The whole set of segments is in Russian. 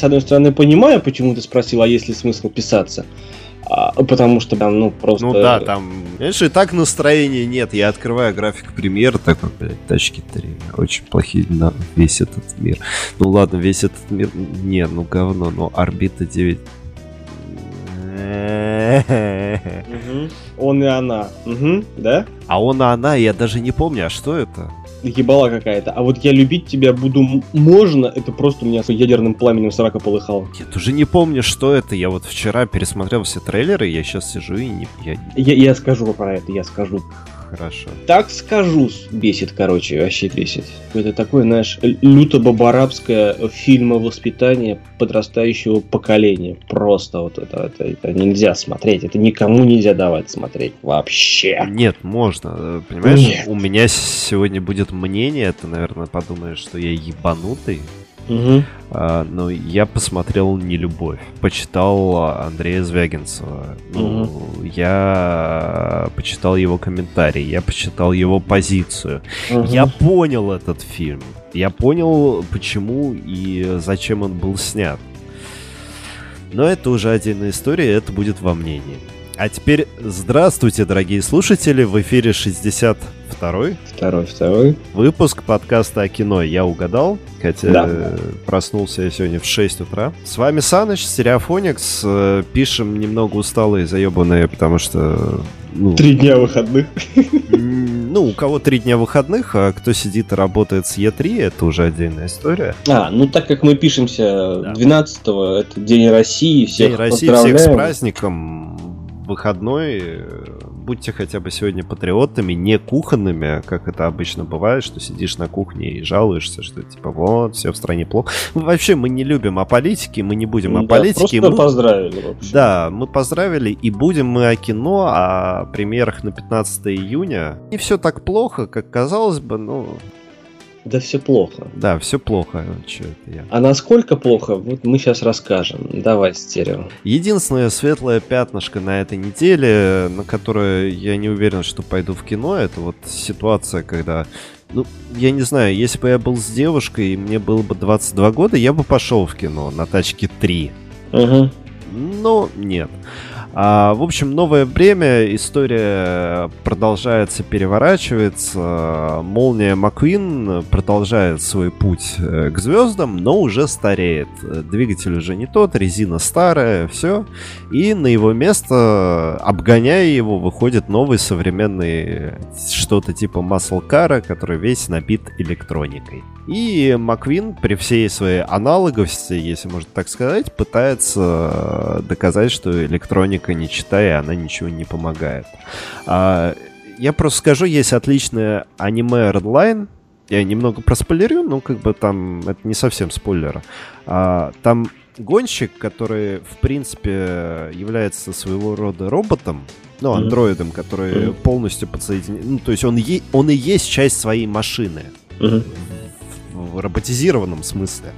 с одной стороны, понимаю, почему ты спросил, а есть ли смысл писаться. А, потому что там, ну, просто... Ну да, там, знаешь, и так настроения нет. Я открываю график премьер, такой, блядь, тачки 3. Очень плохие на весь этот мир. Ну ладно, весь этот мир... Не, ну говно, но орбита 9 Он и она. Угу, да? А он и она, я даже не помню, а что это? Ебала какая-то. А вот я любить тебя буду можно, это просто у меня с ядерным пламенем срака полыхало. Я тоже не помню, что это. Я вот вчера пересмотрел все трейлеры, я сейчас сижу и не... Я, я, я скажу про это, я скажу хорошо. Так скажу, бесит, короче, вообще бесит. Это такое, знаешь, люто-бабарабское фильмовоспитание подрастающего поколения. Просто вот это, это, это нельзя смотреть, это никому нельзя давать смотреть вообще. Нет, можно. Понимаешь, Нет. у меня сегодня будет мнение, ты, наверное, подумаешь, что я ебанутый, Угу. А, но я посмотрел «Не любовь», почитал Андрея Звягинцева, ну, угу. я почитал его комментарий, я почитал его позицию. Угу. Я понял этот фильм, я понял, почему и зачем он был снят. Но это уже отдельная история, это будет во мнении. А теперь здравствуйте, дорогие слушатели, в эфире 62 Второй? Второй, второй. Выпуск подкаста о кино. Я угадал, хотя да. проснулся я сегодня в 6 утра. С вами Саныч, Стереофоникс. Э, пишем немного усталые, заебанные, потому что... Ну, три дня выходных. Ну, у кого три дня выходных, а кто сидит и работает с Е3, это уже отдельная история. А, ну так как мы пишемся да. 12-го, это День России, всех День России, всех с праздником выходной будьте хотя бы сегодня патриотами, не кухонными, как это обычно бывает, что сидишь на кухне и жалуешься, что типа вот, все в стране плохо. Ну, вообще мы не любим о политике, мы не будем о да, политике. Просто мы поздравили вообще. Да, мы поздравили, и будем мы о кино, о премьерах на 15 июня. Не все так плохо, как казалось бы, ну, да все плохо. Да, все плохо. Че это я? А насколько плохо, вот мы сейчас расскажем. Давай, стерео. Единственное светлое пятнышко на этой неделе, на которое я не уверен, что пойду в кино, это вот ситуация, когда ну, я не знаю, если бы я был с девушкой, и мне было бы 22 года, я бы пошел в кино на тачке 3. Угу. Но нет. А, в общем, новое время, история продолжается, переворачивается. Молния Маквин продолжает свой путь э, к звездам, но уже стареет. Двигатель уже не тот, резина старая, все. И на его место, обгоняя его, выходит новый современный что-то типа Car, который весь набит электроникой. И Маквин при всей своей аналоговости, если можно так сказать, пытается доказать, что электроника не читая, она ничего не помогает. А, я просто скажу, есть отличное аниме Redline, я немного проспойлерю, но как бы там это не совсем спойлер. А, там гонщик, который, в принципе, является своего рода роботом, ну, андроидом, mm-hmm. который mm-hmm. полностью подсоединен. Ну, то есть он, е- он и есть часть своей машины. Mm-hmm в роботизированном смысле.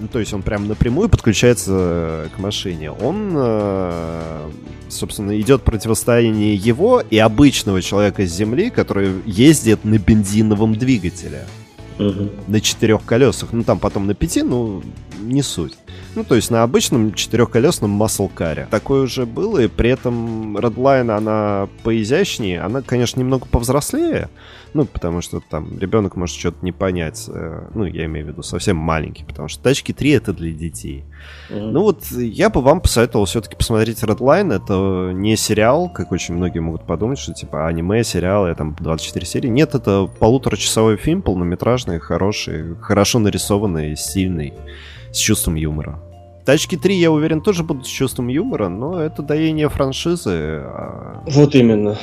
Ну, то есть он прям напрямую подключается э, к машине. Он, э, собственно, идет противостояние его и обычного человека с Земли, который ездит на бензиновом двигателе. Угу. На четырех колесах. Ну, там потом на пяти, ну, не суть. Ну, то есть на обычном четырехколесном маслкаре. Такое уже было, и при этом Redline, она поизящнее. Она, конечно, немного повзрослее. Ну, потому что там ребенок может что-то не понять. Э, ну, я имею в виду совсем маленький, потому что тачки 3 это для детей. Mm-hmm. Ну вот, я бы вам посоветовал все-таки посмотреть Redline. Это не сериал, как очень многие могут подумать, что типа аниме, сериал, я там 24 серии. Нет, это полуторачасовой фильм, полнометражный, хороший, хорошо нарисованный, стильный с чувством юмора. Тачки 3, я уверен, тоже будут с чувством юмора, но это доение франшизы. А... Вот именно.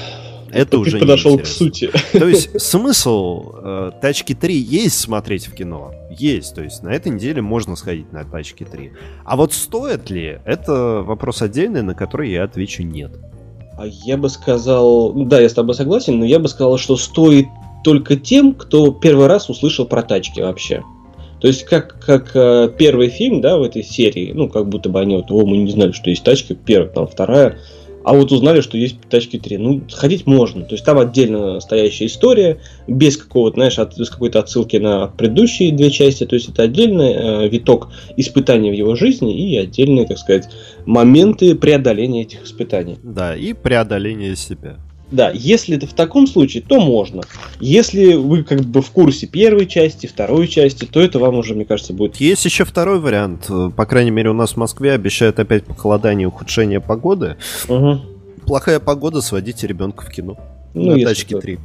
Это уже подошел к сути. То есть смысл э, Тачки 3 есть смотреть в кино. Есть. То есть на этой неделе можно сходить на Тачки 3. А вот стоит ли, это вопрос отдельный, на который я отвечу нет. А я бы сказал, ну да, я с тобой согласен, но я бы сказал, что стоит только тем, кто первый раз услышал про тачки вообще. То есть, как, как э, первый фильм, да, в этой серии, ну, как будто бы они вот, о, мы не знали, что есть тачка, первая, там, вторая, а вот узнали, что есть тачки 3. Ну, сходить можно. То есть там отдельно стоящая история, без какого-то, знаешь, от, без какой-то отсылки на предыдущие две части. То есть это отдельный э, виток испытаний в его жизни и отдельные, так сказать, моменты преодоления этих испытаний. Да, и преодоления себя. Да, если это в таком случае, то можно. Если вы как бы в курсе первой части, второй части, то это вам уже, мне кажется, будет... Есть еще второй вариант. По крайней мере, у нас в Москве обещают опять похолодание и ухудшение погоды. Угу. Плохая погода, сводите ребенка в кино. Ну, на тачке 3.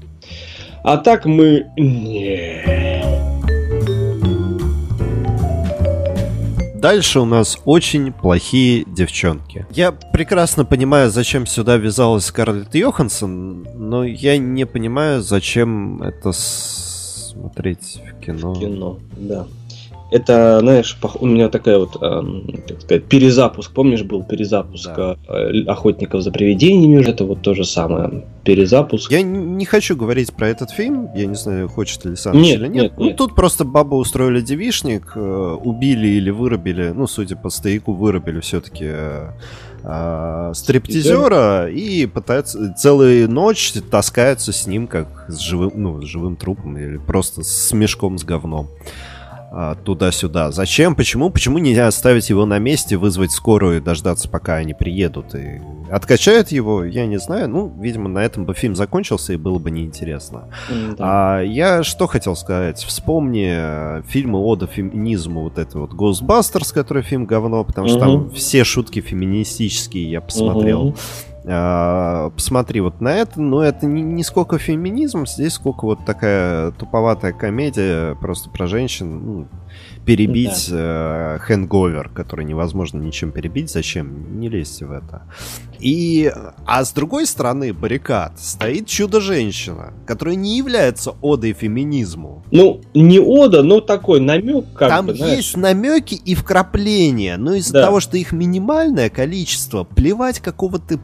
А так мы... Не. Дальше у нас очень плохие девчонки. Я прекрасно понимаю, зачем сюда ввязалась Скарлетт Йоханссон, но я не понимаю, зачем это смотреть в кино. В кино, да. Это, знаешь, у меня такая вот, так сказать, перезапуск. Помнишь, был перезапуск да. Э, охотников за привидениями? Это вот то же самое. Перезапуск. Я не хочу говорить про этот фильм. Я не знаю, хочет ли сам нет, или нет. нет, ну, нет. тут просто бабу устроили девишник, э, убили или вырубили, ну, судя по стояку, вырубили все-таки э, стриптизера и пытаются целую ночь таскаются с ним как с живым, ну, с живым трупом или просто с мешком с говном. А, туда-сюда. Зачем? Почему? Почему нельзя оставить его на месте, вызвать скорую и дождаться, пока они приедут и откачают его? Я не знаю. Ну, видимо, на этом бы фильм закончился и было бы неинтересно. Mm, да. а, я что хотел сказать? Вспомни э, фильмы Ода феминизму, вот это вот Ghostbusters, который фильм говно, потому mm-hmm. что там все шутки феминистические я посмотрел. Mm-hmm. А, посмотри вот на это, но это не, не сколько феминизм, здесь сколько вот такая туповатая комедия просто про женщин, ну, перебить да. э, хэнговер, который невозможно ничем перебить. Зачем? Не лезьте в это. И, а с другой стороны баррикад стоит чудо-женщина, которая не является одой феминизму. Ну, не ода, но такой намек, как Там бы, есть намеки и вкрапления, но из-за да. того, что их минимальное количество, плевать какого ты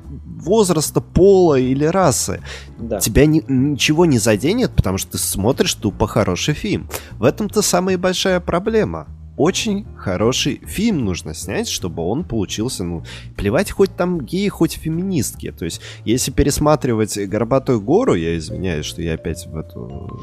возраста, пола или расы. Да. Тебя ни, ничего не заденет, потому что ты смотришь тупо хороший фильм. В этом-то самая большая проблема очень хороший фильм нужно снять, чтобы он получился, ну, плевать хоть там геи, хоть феминистки. То есть, если пересматривать «Горбатую гору», я извиняюсь, что я опять в эту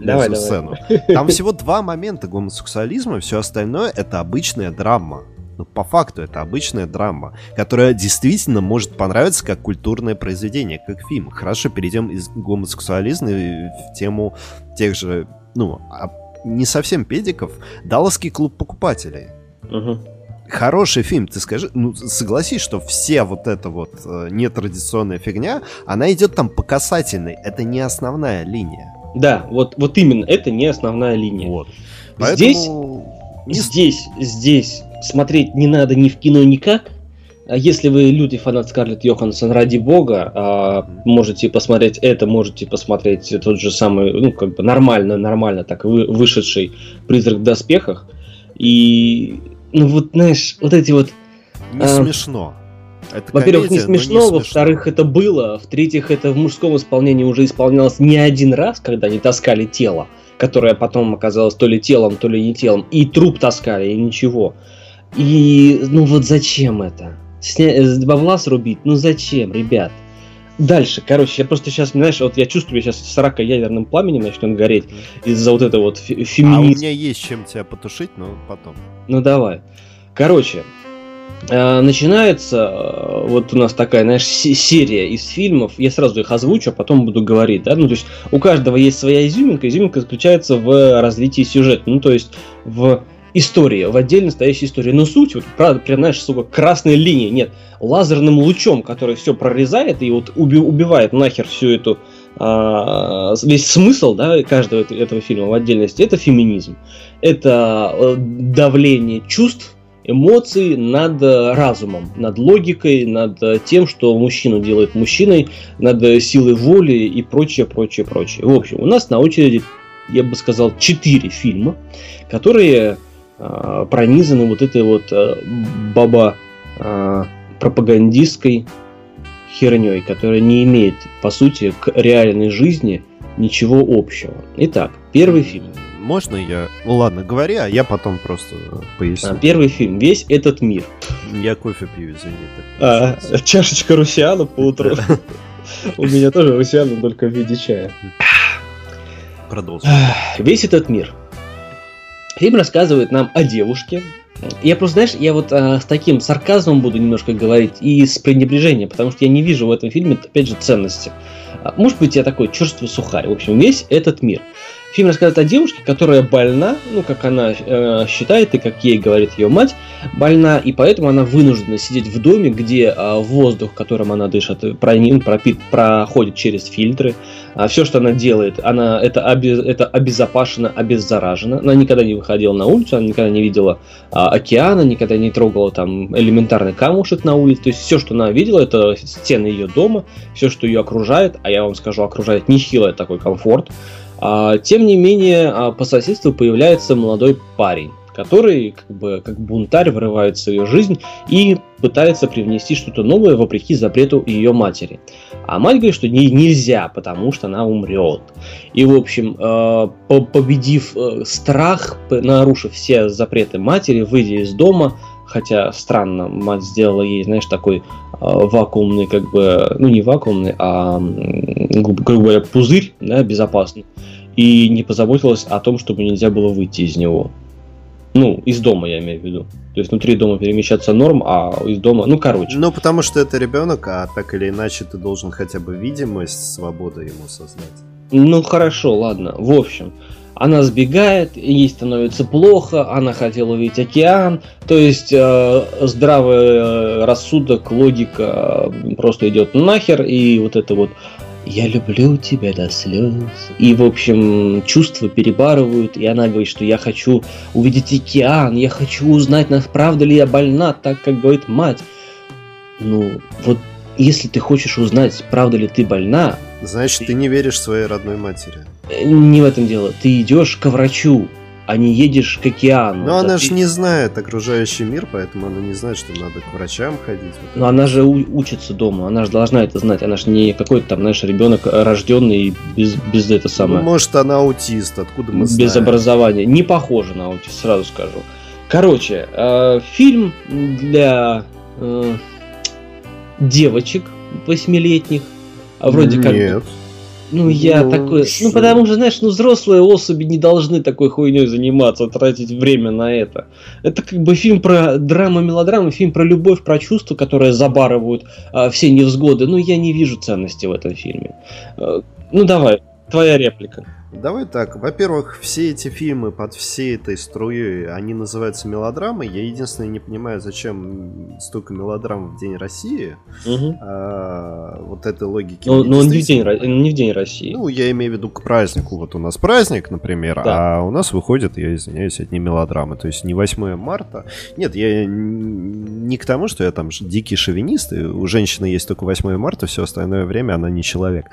э, давай, сцену. Давай. Там всего два момента гомосексуализма, все остальное это обычная драма. Ну, по факту это обычная драма, которая действительно может понравиться как культурное произведение, как фильм. Хорошо, перейдем из гомосексуализма в тему тех же, ну, а, не совсем педиков, Далласский клуб покупателей. Угу. Хороший фильм, ты скажи, ну согласись, что вся вот эта вот э, нетрадиционная фигня, она идет там по касательной, это не основная линия. Да, вот, вот именно, это не основная линия. Вот. Поэтому... Здесь, не... здесь, здесь смотреть не надо ни в кино никак. А если вы люди фанат Скарлетт Йоханссон, ради бога, а, можете посмотреть это, можете посмотреть тот же самый, ну, как бы нормально, нормально так вышедший «Призрак в доспехах». И, ну, вот, знаешь, вот эти вот... Не а, смешно. Во-первых, не смешно, во-вторых, это было, в-третьих, это в мужском исполнении уже исполнялось не один раз, когда они таскали тело, которое потом оказалось то ли телом, то ли не телом, и труп таскали, и ничего. И ну вот зачем это? Сня... Э, бабла срубить? Ну зачем, ребят? Дальше, короче, я просто сейчас, знаешь, вот я чувствую, сейчас 40 ядерным пламенем начнет гореть из-за вот этого вот феминизма. А у меня есть чем тебя потушить, но потом. Ну давай. Короче, э, начинается э, вот у нас такая, знаешь, серия из фильмов. Я сразу их озвучу, а потом буду говорить, да. Ну, то есть у каждого есть своя изюминка. Изюминка заключается в развитии сюжета. Ну, то есть в истории, в отдельно стоящей истории. Но суть, вот, правда, прям, знаешь, сука, красной линии, нет, лазерным лучом, который все прорезает и вот уби- убивает нахер всю эту а, весь смысл да, каждого этого фильма в отдельности это феминизм, это э, давление чувств, эмоций над разумом, над логикой, над тем, что мужчину делает мужчиной, над силой воли и прочее, прочее, прочее. В общем, у нас на очереди, я бы сказал, четыре фильма, которые Э, пронизаны вот этой вот э, баба э, пропагандистской херней, которая не имеет, по сути, к реальной жизни ничего общего. Итак, первый фильм. Можно я... Ну ладно, говори, а я потом просто поясню. А, первый фильм. Весь этот мир. Я кофе пью, извини. А, чашечка русиана по утру. У меня тоже русиана, только в виде чая. Продолжим. Весь этот мир. Фильм рассказывает нам о девушке. Я просто, знаешь, я вот а, с таким сарказмом буду немножко говорить и с пренебрежением, потому что я не вижу в этом фильме, опять же, ценности. А, может быть, я такой черствый сухарь. В общем, весь этот мир. Фильм рассказывает о девушке, которая больна, ну, как она э, считает и как ей говорит ее мать, больна, и поэтому она вынуждена сидеть в доме, где э, воздух, которым она дышит, пронин, пропит, проходит через фильтры. А все, что она делает, она это, обез, это обезопасено, обеззаражено. Она никогда не выходила на улицу, она никогда не видела э, океана, никогда не трогала там элементарный камушек на улице. То есть все, что она видела, это стены ее дома, все, что ее окружает, а я вам скажу, окружает нехилый такой комфорт. А, тем не менее, а, по соседству появляется молодой парень, который как бы как бунтарь врывается в ее жизнь и пытается привнести что-то новое вопреки запрету ее матери. А мать говорит, что ей нельзя, потому что она умрет. И, в общем, а, победив э, страх, нарушив все запреты матери, выйдя из дома, хотя странно, мать сделала ей, знаешь, такой вакуумный, как бы, ну не вакуумный, а, грубо говоря, пузырь, да, безопасный и не позаботилась о том, чтобы нельзя было выйти из него. Ну, из дома, я имею в виду. То есть внутри дома перемещаться норм, а из дома, ну, короче. Ну, потому что это ребенок, а так или иначе ты должен хотя бы видимость свободы ему создать. Ну, хорошо, ладно. В общем, она сбегает, ей становится плохо, она хотела увидеть океан, то есть э, здравый э, рассудок, логика просто идет нахер, и вот это вот я люблю тебя до слез. И, в общем, чувства перебарывают, и она говорит, что я хочу увидеть океан, я хочу узнать, правда ли я больна, так как говорит мать. Ну, вот если ты хочешь узнать, правда ли ты больна... Значит, ты, ты не веришь своей родной матери. Э, не в этом дело. Ты идешь к врачу, а не едешь к океану. Но она же не знает окружающий мир, поэтому она не знает, что надо к врачам ходить. Вот Но она же учится дома, она же должна это знать. Она же не какой-то там, знаешь, ребенок рожденный без, без это самое. Ну, может, она аутист, откуда мы знаем? Без образования. Не похоже на аутист, сразу скажу. Короче, э, фильм для э, девочек восьмилетних. А вроде как... Нет. Ну, я ну, такой... Что? Ну, потому что, знаешь, ну, взрослые особи не должны такой хуйней заниматься, тратить время на это. Это как бы фильм про драму, мелодраму, фильм про любовь, про чувства, которые забарывают а, все невзгоды. Ну, я не вижу ценности в этом фильме. А, ну, давай, твоя реплика. Давай так. Во-первых, все эти фильмы под всей этой струей, они называются мелодрамой. Я единственное не понимаю, зачем столько мелодрам в День России. Угу. А, вот этой логики. Ну, но он не в, день, не в День России. Ну, я имею в виду к празднику. Вот у нас праздник, например, да. а у нас выходит, я извиняюсь, не мелодрамы. То есть не 8 марта. Нет, я не к тому, что я там дикий шовинист, и у женщины есть только 8 марта, все остальное время она не человек.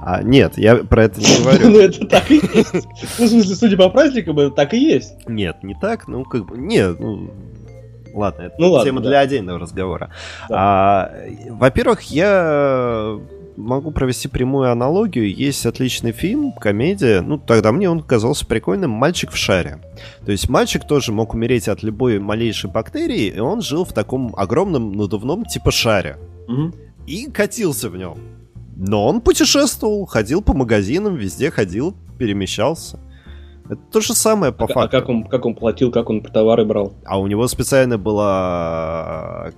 А, нет, я про это не говорю. Так и есть. Ну, в смысле, судя по праздникам, это так и есть. Нет, не так. Ну, как бы, нет, ну, Ладно, это ну, тема ладно, для да. отдельного разговора. Да. А, во-первых, я могу провести прямую аналогию. Есть отличный фильм, комедия. Ну, тогда мне он казался прикольным. «Мальчик в шаре». То есть мальчик тоже мог умереть от любой малейшей бактерии, и он жил в таком огромном надувном типа шаре. Угу. И катился в нем. Но он путешествовал, ходил по магазинам, везде ходил, перемещался. Это то же самое по а, факту. А как он, как он платил, как он товары брал? А у него специально была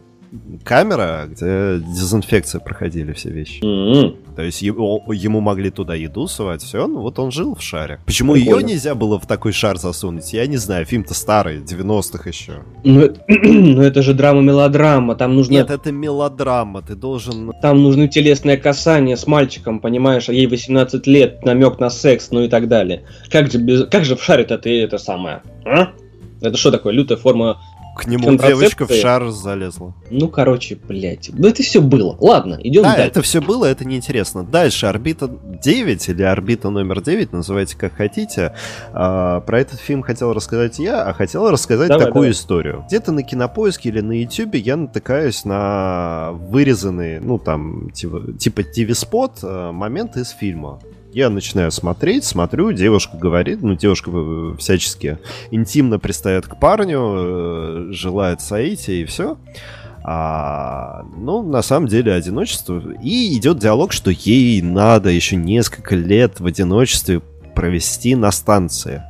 камера, где дезинфекция проходили все вещи. Mm-hmm. То есть его, ему могли туда еду сувать, все, ну вот он жил в шаре. Почему Прикольно. ее нельзя было в такой шар засунуть? Я не знаю, фильм-то старый, 90-х еще. Ну это, ну это же драма-мелодрама, там нужно... Нет, это мелодрама, ты должен... Там нужны телесные касания с мальчиком, понимаешь, а ей 18 лет, намек на секс, ну и так далее. Как же, без... как же в шаре-то ты это самое, а? Это что такое, лютая форма к нему девочка в шар залезла. Ну, короче, блядь. Ну, это все было. Ладно, идем да, дальше. это все было, это неинтересно. Дальше, орбита 9 или орбита номер 9, называйте как хотите. А, про этот фильм хотел рассказать я, а хотел рассказать давай, такую давай. историю. Где-то на кинопоиске или на ютюбе я натыкаюсь на вырезанные, ну, там, типа, типа TV-спот э, моменты из фильма. Я начинаю смотреть, смотрю, девушка говорит, ну, девушка э, всячески интимно пристает к парню, э, желает соития и все. А, ну, на самом деле, одиночество. И идет диалог, что ей надо еще несколько лет в одиночестве провести на станции.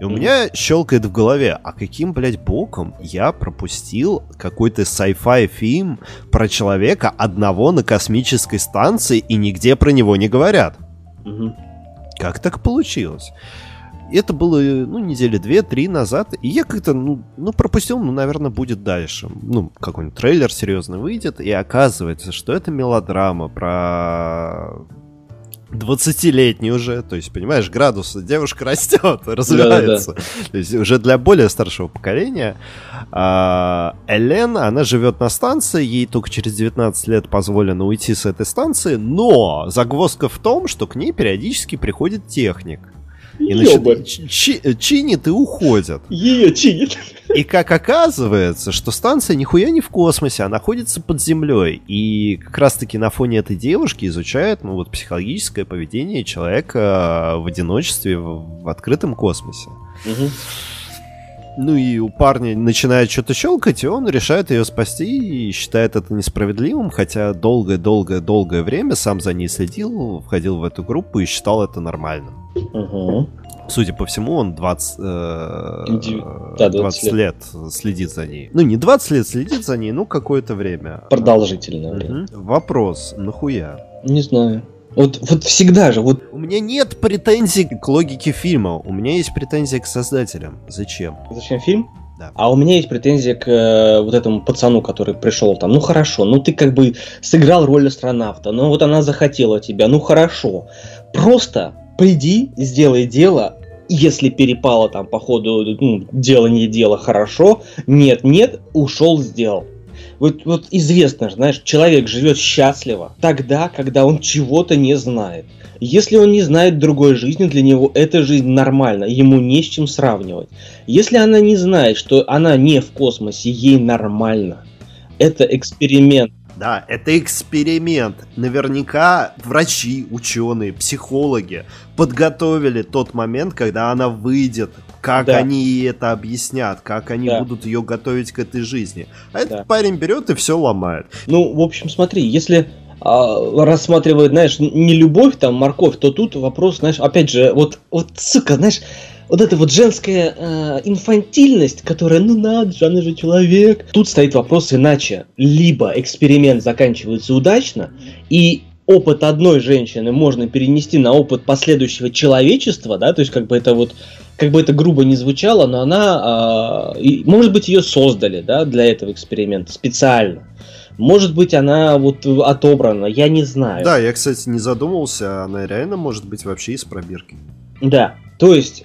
И у меня щелкает в голове, а каким, блядь, боком я пропустил какой-то sci-fi фильм про человека одного на космической станции и нигде про него не говорят? Угу. Как так получилось? это было, ну, недели две-три назад, и я как-то, ну, ну, пропустил, ну, наверное, будет дальше. Ну, какой-нибудь трейлер серьезно выйдет, и оказывается, что это мелодрама про 20-летний уже, то есть, понимаешь, градус девушка растет, развивается. Да, да. То есть уже для более старшего поколения. А, Элен, она живет на станции, ей только через 19 лет позволено уйти с этой станции, но загвоздка в том, что к ней периодически приходит техник. И начи- чи- чинит и уходят. Ее чинит. И как оказывается, что станция нихуя не в космосе, а находится под землей. И как раз-таки на фоне этой девушки изучают ну, вот, психологическое поведение человека в одиночестве в, в открытом космосе. Угу. Ну и у парня начинает что-то щелкать, и он решает ее спасти и считает это несправедливым, хотя долгое-долгое-долгое время сам за ней следил, входил в эту группу и считал это нормальным. Угу. Судя по всему, он 20, э, да, 20, 20 лет. лет следит за ней. Ну, не 20 лет следит за ней, ну, какое-то время. Продолжительное угу. время. Вопрос, нахуя? Не знаю. Вот, вот всегда же, вот... У меня нет претензий к логике фильма, у меня есть претензии к создателям. Зачем? Зачем фильм? Да. А у меня есть претензия к э, вот этому пацану, который пришел там. Ну хорошо, ну ты как бы сыграл роль астронавта, но вот она захотела тебя, ну хорошо. Просто приди, сделай дело, если перепало там по ходу ну, дело не дело хорошо, нет, нет, ушел, сделал. Вот, вот известно, знаешь, человек живет счастливо тогда, когда он чего-то не знает. Если он не знает другой жизни, для него эта жизнь нормальна, ему не с чем сравнивать. Если она не знает, что она не в космосе, ей нормально. Это эксперимент. Да, это эксперимент. Наверняка врачи, ученые, психологи подготовили тот момент, когда она выйдет, как да. они это объяснят, как они да. будут ее готовить к этой жизни. А да. этот парень берет и все ломает. Ну, в общем, смотри, если а, рассматривает, знаешь, не любовь, там, морковь, то тут вопрос, знаешь, опять же, вот, вот, сука, знаешь, вот эта вот женская э, инфантильность, которая, ну надо же, она же человек. Тут стоит вопрос иначе. Либо эксперимент заканчивается удачно, и опыт одной женщины можно перенести на опыт последующего человечества, да, то есть как бы это вот, как бы это грубо не звучало, но она, э, и, может быть, ее создали, да, для этого эксперимента специально. Может быть, она вот отобрана, я не знаю. Да, я, кстати, не задумывался, она реально может быть вообще из пробирки. Да, то есть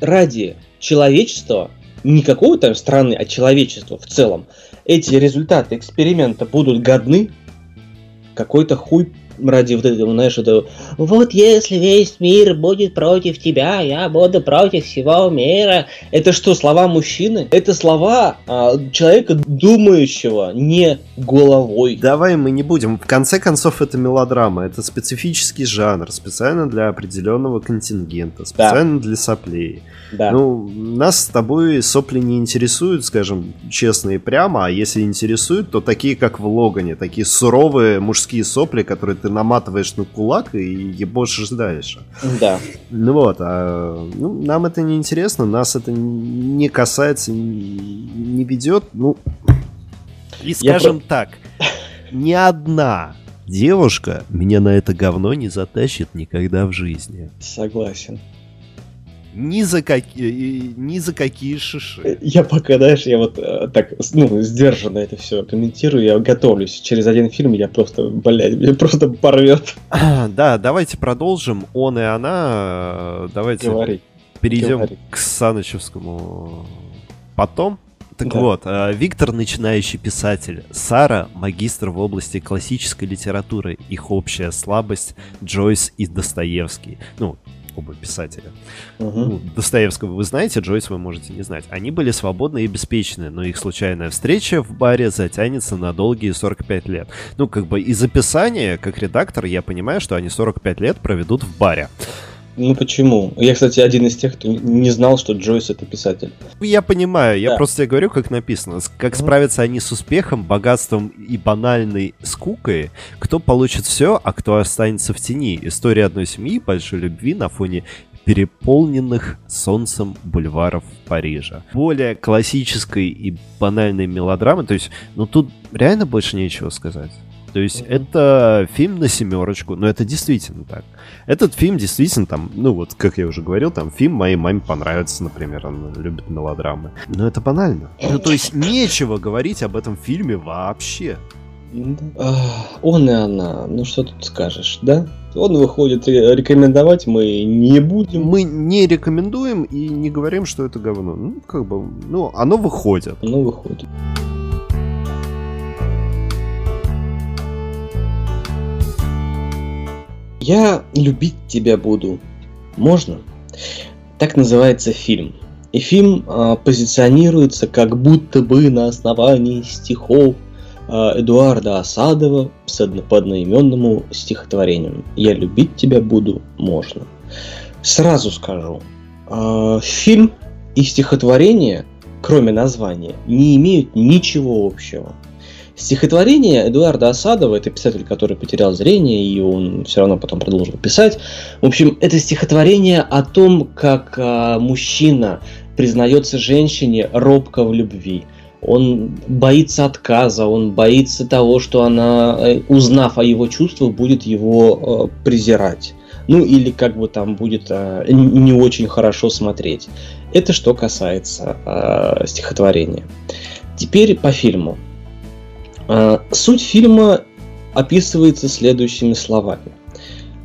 ради человечества, не какого-то там страны, а человечества в целом, эти результаты эксперимента будут годны, какой-то хуй ради вот этого, знаешь, это вот если весь мир будет против тебя, я буду против всего мира. Это что, слова мужчины? Это слова а, человека, думающего не головой. Давай мы не будем. В конце концов, это мелодрама. Это специфический жанр, специально для определенного контингента, специально да. для соплей. Да. Ну, нас с тобой сопли не интересуют, скажем, честно и прямо, а если интересуют, то такие, как в Логане, такие суровые мужские сопли, которые ты наматываешь на кулак и ебошишь дальше. Да. Ну вот, а ну, нам это не интересно, нас это не касается, не ведет, ну... И скажем про... так, ни одна девушка меня на это говно не затащит никогда в жизни. Согласен ни за какие, ни за какие шиши. Я пока, знаешь, я вот э, так, ну, сдержанно это все комментирую, я готовлюсь. Через один фильм я просто, блядь, меня просто порвет. Да, давайте продолжим. Он и она, давайте Говори. перейдем Говори. к Санычевскому потом. Так да. вот, э, Виктор начинающий писатель, Сара магистр в области классической литературы, их общая слабость, Джойс и Достоевский. Ну, оба писателя. Угу. Ну, Достоевского вы знаете, Джойс вы можете не знать. Они были свободны и беспечны, но их случайная встреча в баре затянется на долгие 45 лет. Ну, как бы из описания, как редактор, я понимаю, что они 45 лет проведут в баре. Ну почему? Я, кстати, один из тех, кто не знал, что Джойс это писатель. Я понимаю, я да. просто тебе говорю, как написано. Как справятся они с успехом, богатством и банальной скукой, кто получит все, а кто останется в тени. История одной семьи, большой любви на фоне переполненных солнцем бульваров Парижа. Более классической и банальной мелодрамы, то есть, ну тут реально больше нечего сказать. То есть mm-hmm. это фильм на семерочку, но это действительно так. Этот фильм действительно там, ну вот, как я уже говорил, там фильм моей маме понравится, например, она любит мелодрамы. Но это банально. Ну то есть нечего говорить об этом фильме вообще. Он и она, ну что тут скажешь, да? Он выходит, рекомендовать мы не будем. Мы не рекомендуем и не говорим, что это говно. Ну, как бы, ну, оно выходит. Оно выходит. Я любить тебя буду. Можно? Так называется фильм. И фильм э, позиционируется как будто бы на основании стихов э, Эдуарда Осадова по одноименному стихотворению. «Я любить тебя буду, можно». Сразу скажу, э, фильм и стихотворение, кроме названия, не имеют ничего общего. Стихотворение Эдуарда Осадова, это писатель, который потерял зрение, и он все равно потом продолжил писать. В общем, это стихотворение о том, как а, мужчина признается женщине робко в любви. Он боится отказа, он боится того, что она, э, узнав о его чувствах, будет его э, презирать. Ну или как бы там будет э, не очень хорошо смотреть. Это что касается э, стихотворения. Теперь по фильму. А, суть фильма описывается следующими словами.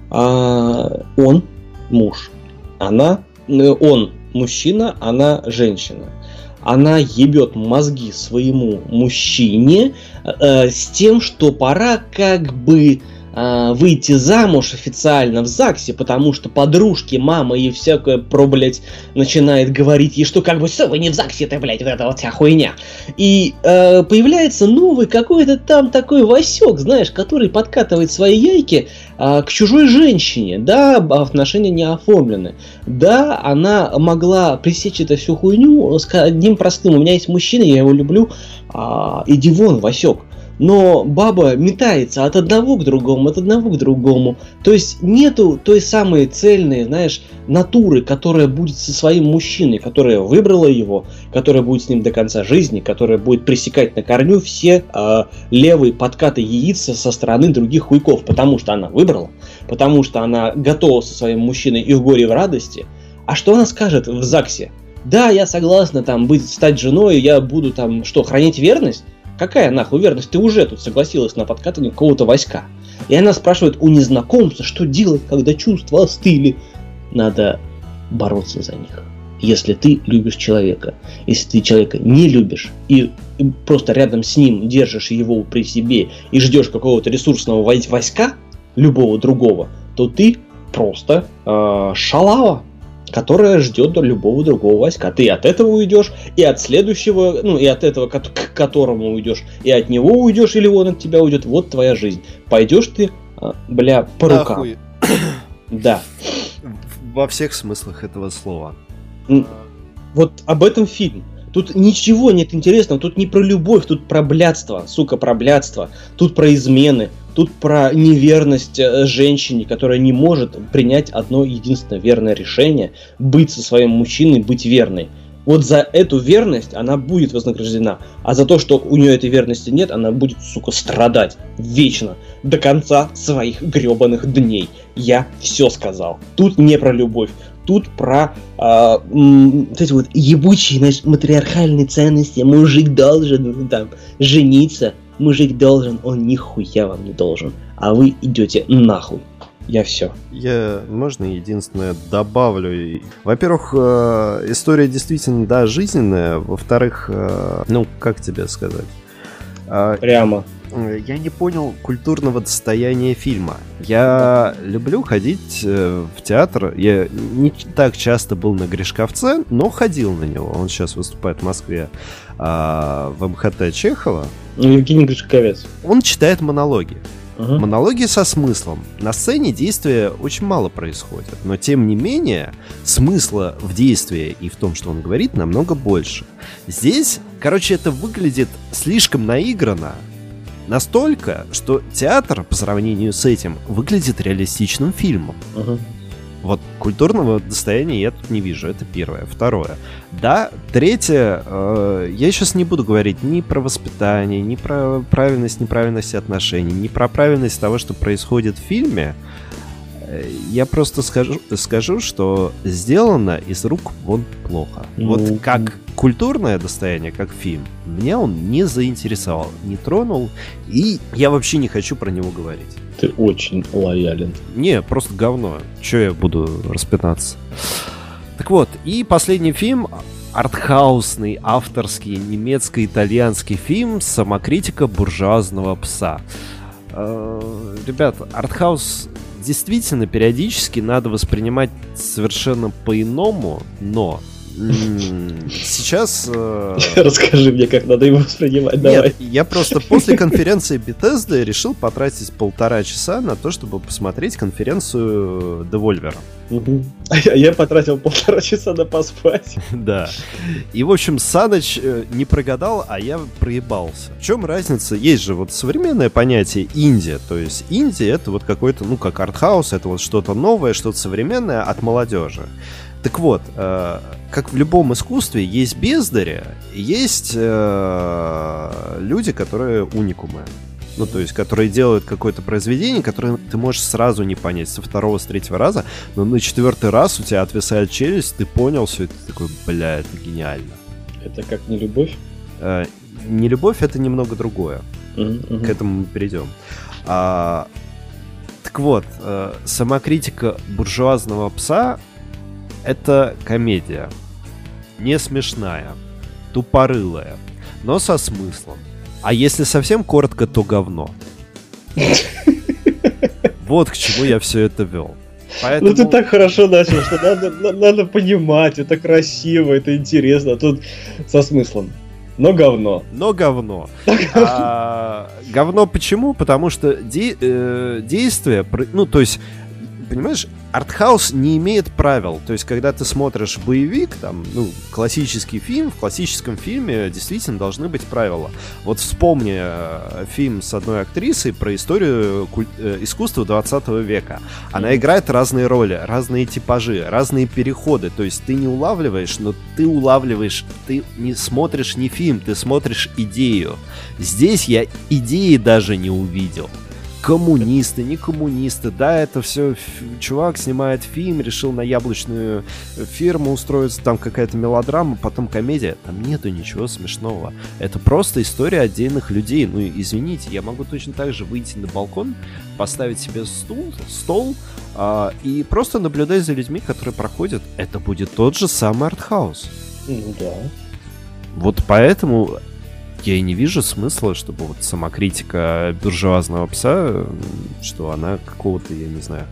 А, он муж, она, э, он мужчина, она женщина. Она ебет мозги своему мужчине э, с тем, что пора как бы э, выйти замуж официально в ЗАГСе, потому что подружки, мама и всякое про, блядь, начинает говорить ей, что как бы все, вы не в ЗАГСе, это, блядь, вот эта вот вся хуйня. И э, появляется новый какой-то там такой Васек, знаешь, который подкатывает свои яйки э, к чужой женщине, да, отношения не оформлены. Да, она могла пресечь эту всю хуйню с одним простым, у меня есть мужчина, я его люблю, э, иди вон, Васек но баба метается от одного к другому, от одного к другому. То есть нету той самой цельной, знаешь, натуры, которая будет со своим мужчиной, которая выбрала его, которая будет с ним до конца жизни, которая будет пресекать на корню все э, левые подкаты яиц со стороны других хуйков, потому что она выбрала, потому что она готова со своим мужчиной и в горе, и в радости. А что она скажет в ЗАГСе? Да, я согласна там быть, стать женой, я буду там что, хранить верность? Какая нахуй верность? Ты уже тут согласилась на подкатывание какого-то войска. И она спрашивает у незнакомца, что делать, когда чувства остыли. Надо бороться за них. Если ты любишь человека, если ты человека не любишь и просто рядом с ним держишь его при себе и ждешь какого-то ресурсного войска, любого другого, то ты просто э, шалава которая ждет любого другого войска. Ты от этого уйдешь, и от следующего, ну и от этого, к которому уйдешь, и от него уйдешь, или он от тебя уйдет. Вот твоя жизнь. Пойдешь ты, а, бля, по рукам. Да. Во всех смыслах этого слова. Вот об этом фильм. Тут ничего нет интересного, тут не про любовь, тут про блядство, сука, про блядство, тут про измены, тут про неверность э, женщине, которая не может принять одно единственное верное решение, быть со своим мужчиной, быть верной. Вот за эту верность она будет вознаграждена, а за то, что у нее этой верности нет, она будет, сука, страдать вечно, до конца своих гребаных дней. Я все сказал. Тут не про любовь, тут про э, вот эти вот ебучие, значит, матриархальные ценности. Мужик должен ну, там жениться, мужик должен, он нихуя вам не должен. А вы идете нахуй. Я все. Я, можно, единственное, добавлю. Во-первых, э, история действительно, да, жизненная. Во-вторых, э, ну, как тебе сказать? А, Прямо. Э, я не понял культурного достояния фильма. Я люблю ходить э, в театр. Я не так часто был на Гришковце, но ходил на него. Он сейчас выступает в Москве а, в МХТ Чехова. Ну, Евгений Гришковец. Он читает монологи. Uh-huh. Монологи со смыслом. На сцене действия очень мало происходит, но тем не менее смысла в действии и в том, что он говорит, намного больше. Здесь, короче, это выглядит слишком наигранно, настолько, что театр по сравнению с этим выглядит реалистичным фильмом. Uh-huh. Вот культурного достояния я тут не вижу, это первое. Второе. Да, третье, э, я сейчас не буду говорить ни про воспитание, ни про правильность, неправильность отношений, ни про правильность того, что происходит в фильме. Я просто скажу, скажу, что сделано из рук вон плохо. Ну... Вот как культурное достояние, как фильм, меня он не заинтересовал, не тронул, и я вообще не хочу про него говорить. Ты очень лоялен. Не, просто говно. Че я буду распинаться? Так вот, и последний фильм артхаусный, авторский, немецко-итальянский фильм «Самокритика буржуазного пса». Э, ребят, артхаус действительно периодически надо воспринимать совершенно по-иному, но Сейчас... Э, Расскажи мне, как надо его воспринимать, давай. я просто после конференции Bethesda решил потратить полтора часа на то, чтобы посмотреть конференцию Devolver. А я потратил полтора часа на поспать. Да. И, в общем, Саныч э, не прогадал, а я проебался. В чем разница? Есть же вот современное понятие Индия. То есть Индия это вот какой-то, ну, как артхаус, это вот что-то новое, что-то современное от молодежи. Так вот, э, как в любом искусстве, есть бездари, есть э, люди, которые уникумы. Ну, то есть, которые делают какое-то произведение, которое ты можешь сразу не понять со второго, с третьего раза, но на четвертый раз у тебя отвисает челюсть, ты понял все, ты такой, бля, это гениально. Это как не любовь? Э, не любовь, это немного другое. Mm-hmm. К этому мы перейдем. А, так вот, э, самокритика буржуазного пса это комедия. Не смешная, тупорылая, но со смыслом. А если совсем коротко, то говно. Вот к чему я все это вел. Поэтому... Ну ты так хорошо начал, что надо, надо понимать, это красиво, это интересно, а тут со смыслом. Но говно. Но говно. А, говно почему? Потому что де, э, действие, ну то есть понимаешь, артхаус не имеет правил. То есть, когда ты смотришь боевик, там, ну, классический фильм, в классическом фильме действительно должны быть правила. Вот вспомни э, фильм с одной актрисой про историю куль... э, искусства 20 века. Она играет разные роли, разные типажи, разные переходы. То есть, ты не улавливаешь, но ты улавливаешь, ты не смотришь не фильм, ты смотришь идею. Здесь я идеи даже не увидел коммунисты, не коммунисты, да, это все чувак снимает фильм, решил на яблочную фирму устроиться, там какая-то мелодрама, потом комедия, там нету ничего смешного. Это просто история отдельных людей. Ну, извините, я могу точно так же выйти на балкон, поставить себе стул, стол а, и просто наблюдать за людьми, которые проходят. Это будет тот же самый артхаус. Ну да. Вот поэтому я и не вижу смысла, чтобы вот самокритика буржуазного пса, что она какого-то, я не знаю,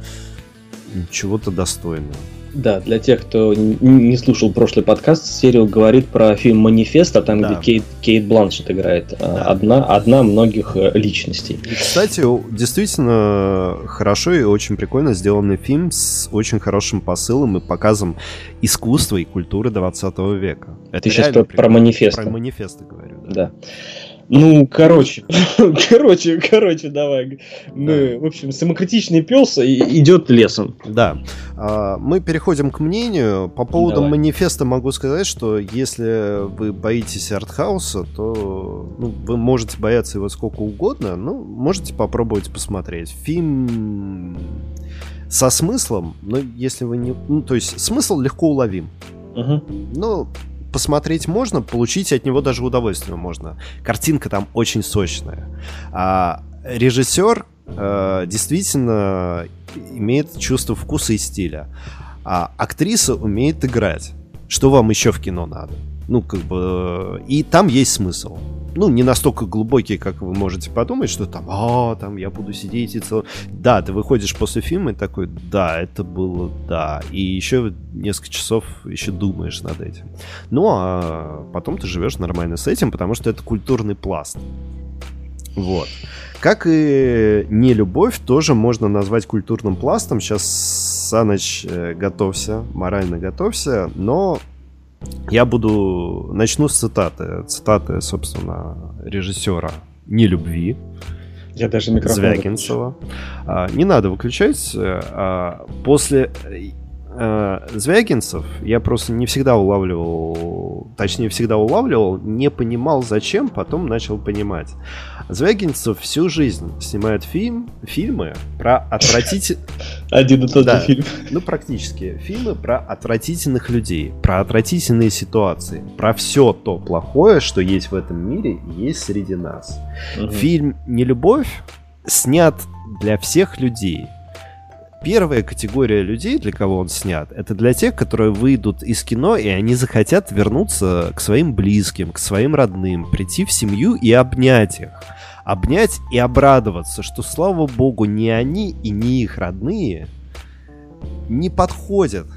чего-то достойного. Да, для тех, кто не слушал прошлый подкаст, Сериал говорит про фильм «Манифест», а там, да. где Кейт, Кейт Бланшет играет. А, да. Одна, одна многих э, личностей. И, кстати, действительно хорошо и очень прикольно сделанный фильм с очень хорошим посылом и показом искусства и культуры 20 века. Это Ты сейчас про, про манифесты. Про манифесты говорю. Да. да. Ну, короче, короче, короче, давай. Мы, в общем, самокритичный пес идет лесом. Да. А, мы переходим к мнению. По поводу давай. манифеста могу сказать, что если вы боитесь артхауса, то ну, вы можете бояться его сколько угодно, но можете попробовать посмотреть. Фильм со смыслом, но если вы не... Ну, то есть смысл легко уловим. Угу. Ну, посмотреть можно, получить от него даже удовольствие можно. Картинка там очень сочная. А режиссер э, действительно имеет чувство вкуса и стиля. А актриса умеет играть. Что вам еще в кино надо? Ну, как бы... И там есть смысл. Ну, не настолько глубокий, как вы можете подумать, что там, а, там я буду сидеть и цел... Да, ты выходишь после фильма и такой, да, это было, да. И еще несколько часов еще думаешь над этим. Ну, а потом ты живешь нормально с этим, потому что это культурный пласт. Вот. Как и не любовь, тоже можно назвать культурным пластом. Сейчас, Саныч, э, готовься, морально готовься, но я буду... Начну с цитаты. Цитаты, собственно, режиссера «Не любви». Я даже микрофон Звягинцева. А, не надо выключать. А, после э, Звягинцев я просто не всегда улавливал, точнее всегда улавливал, не понимал зачем, потом начал понимать. Звягинцев всю жизнь снимает фильм, фильмы про отвратительных... Один и тот же фильм. Ну, практически. Фильмы про отвратительных людей, про отвратительные ситуации, про все то плохое, что есть в этом мире, есть среди нас. Угу. Фильм «Нелюбовь» снят для всех людей. Первая категория людей, для кого он снят, это для тех, которые выйдут из кино, и они захотят вернуться к своим близким, к своим родным, прийти в семью и обнять их обнять и обрадоваться, что, слава богу, ни они и ни их родные не подходят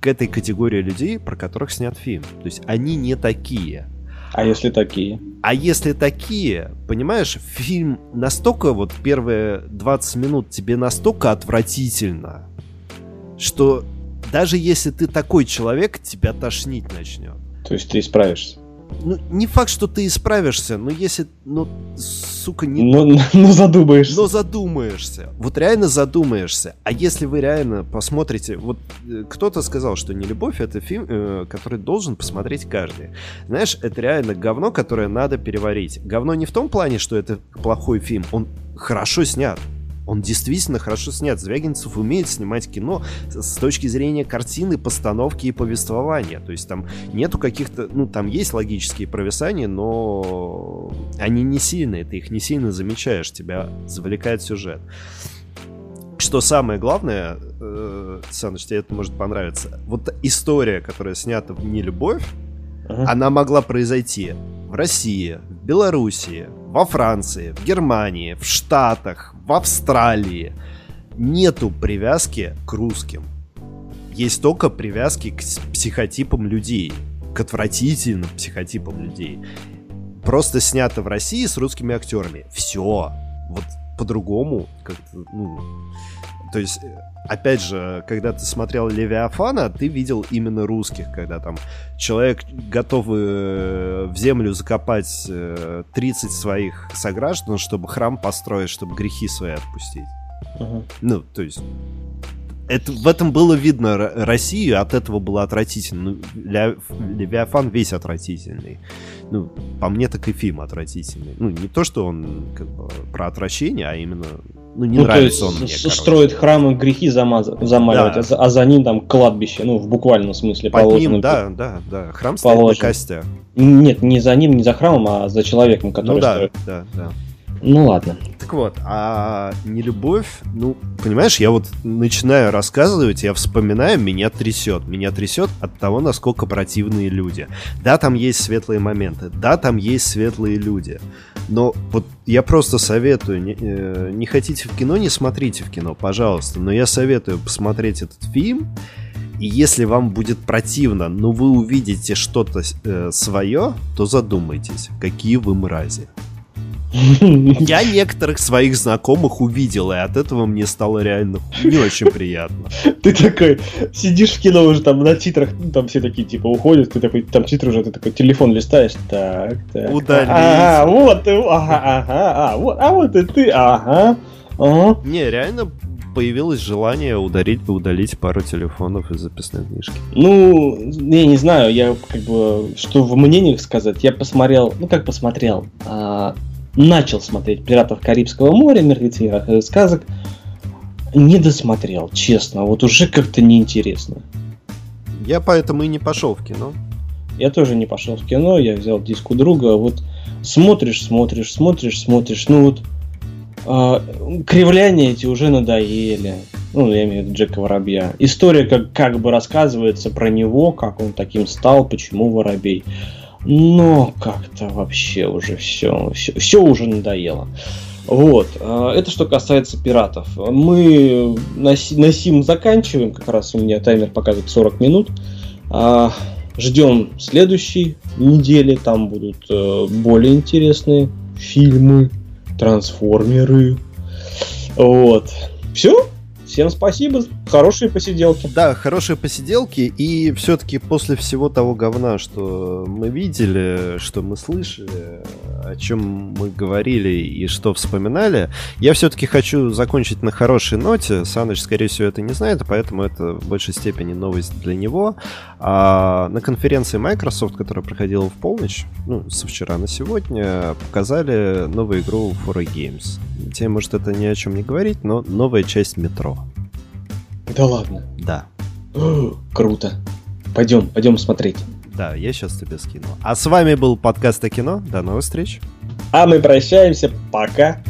к этой категории людей, про которых снят фильм. То есть они не такие. А если такие? А если такие, понимаешь, фильм настолько, вот первые 20 минут тебе настолько отвратительно, что даже если ты такой человек, тебя тошнить начнет. То есть ты исправишься? Ну, не факт, что ты исправишься, но если, ну, сука, не... Но, но задумаешься. Но задумаешься. Вот реально задумаешься. А если вы реально посмотрите... Вот э, кто-то сказал, что «Не любовь» — это фильм, э, который должен посмотреть каждый. Знаешь, это реально говно, которое надо переварить. Говно не в том плане, что это плохой фильм. Он хорошо снят. Он действительно хорошо снят. Звягинцев умеет снимать кино с точки зрения картины, постановки и повествования. То есть там нету каких-то... Ну, там есть логические провисания, но они не сильные. Ты их не сильно замечаешь. Тебя завлекает сюжет. Что самое главное, э, Саныч, тебе это может понравиться. Вот история, которая снята в «Нелюбовь», uh-huh. она могла произойти в России, Белоруссии, во Франции, в Германии, в Штатах, в Австралии нету привязки к русским. Есть только привязки к психотипам людей, к отвратительным психотипам людей. Просто снято в России с русскими актерами. Все. Вот по-другому, как-то, ну, то есть, опять же, когда ты смотрел Левиафана, ты видел именно русских, когда там человек готов э, в землю закопать 30 э, своих сограждан, чтобы храм построить, чтобы грехи свои отпустить. Uh-huh. Ну, то есть это, в этом было видно Россию, от этого было отвратительно. Ну, Ля, Левиафан весь отвратительный. Ну, по мне так и фильм отвратительный. Ну, не то, что он как бы про отвращение, а именно ну, не ну, нравится он мне, Строит храмы грехи замазать, замаливать, да. а, а за ним там кладбище, ну, в буквальном смысле Под положено. ним, да, да, да. Храм стоит на костях. Нет, не за ним, не за храмом, а за человеком, который ну, да, строит. да, да. Ну ладно. Так вот, а не любовь, ну, понимаешь, я вот начинаю рассказывать, я вспоминаю, меня трясет. Меня трясет от того, насколько противные люди. Да, там есть светлые моменты, да, там есть светлые люди. Но вот я просто советую, не, э, не хотите в кино, не смотрите в кино, пожалуйста. Но я советую посмотреть этот фильм. И если вам будет противно, но вы увидите что-то э, свое, то задумайтесь, какие вы мрази. Я некоторых своих знакомых увидел, и от этого мне стало реально не очень приятно. Ты такой, сидишь в кино уже там на титрах, ну, там все такие типа уходят, ты такой, там титры уже, ты такой телефон листаешь, так, так. Удалить. Ага, вот, ага, ага, а вот, а вот и ты, ага. ага. Не, реально появилось желание ударить, удалить пару телефонов из записной книжки? Ну, я не знаю, я как бы, что в мнениях сказать, я посмотрел, ну как посмотрел, а, начал смотреть «Пиратов Карибского моря», «Мертвецы и сказок», не досмотрел, честно. Вот уже как-то неинтересно. Я поэтому и не пошел в кино. Я тоже не пошел в кино, я взял диск у друга. Вот смотришь, смотришь, смотришь, смотришь. Ну вот э, кривляния эти уже надоели. Ну, я имею в виду Джека Воробья. История как, как бы рассказывается про него, как он таким стал, почему Воробей. Но как-то вообще уже все, все, все уже надоело. Вот, а, это что касается пиратов. Мы на, на сим заканчиваем, как раз у меня таймер показывает 40 минут. А, ждем следующей недели, там будут э, более интересные фильмы, трансформеры. Вот. Все? Всем спасибо, хорошие посиделки. Да, хорошие посиделки, и все-таки после всего того говна, что мы видели, что мы слышали, о чем мы говорили и что вспоминали, я все-таки хочу закончить на хорошей ноте. Саныч, скорее всего, это не знает, поэтому это в большей степени новость для него. А на конференции Microsoft, которая проходила в полночь, ну, со вчера на сегодня, показали новую игру 4 Games. Тебе, может, это ни о чем не говорить, но новая часть метро. Да ладно. Да. О, круто. Пойдем, пойдем смотреть. Да, я сейчас тебе скину. А с вами был подкаст о кино. До новых встреч. А мы прощаемся. Пока.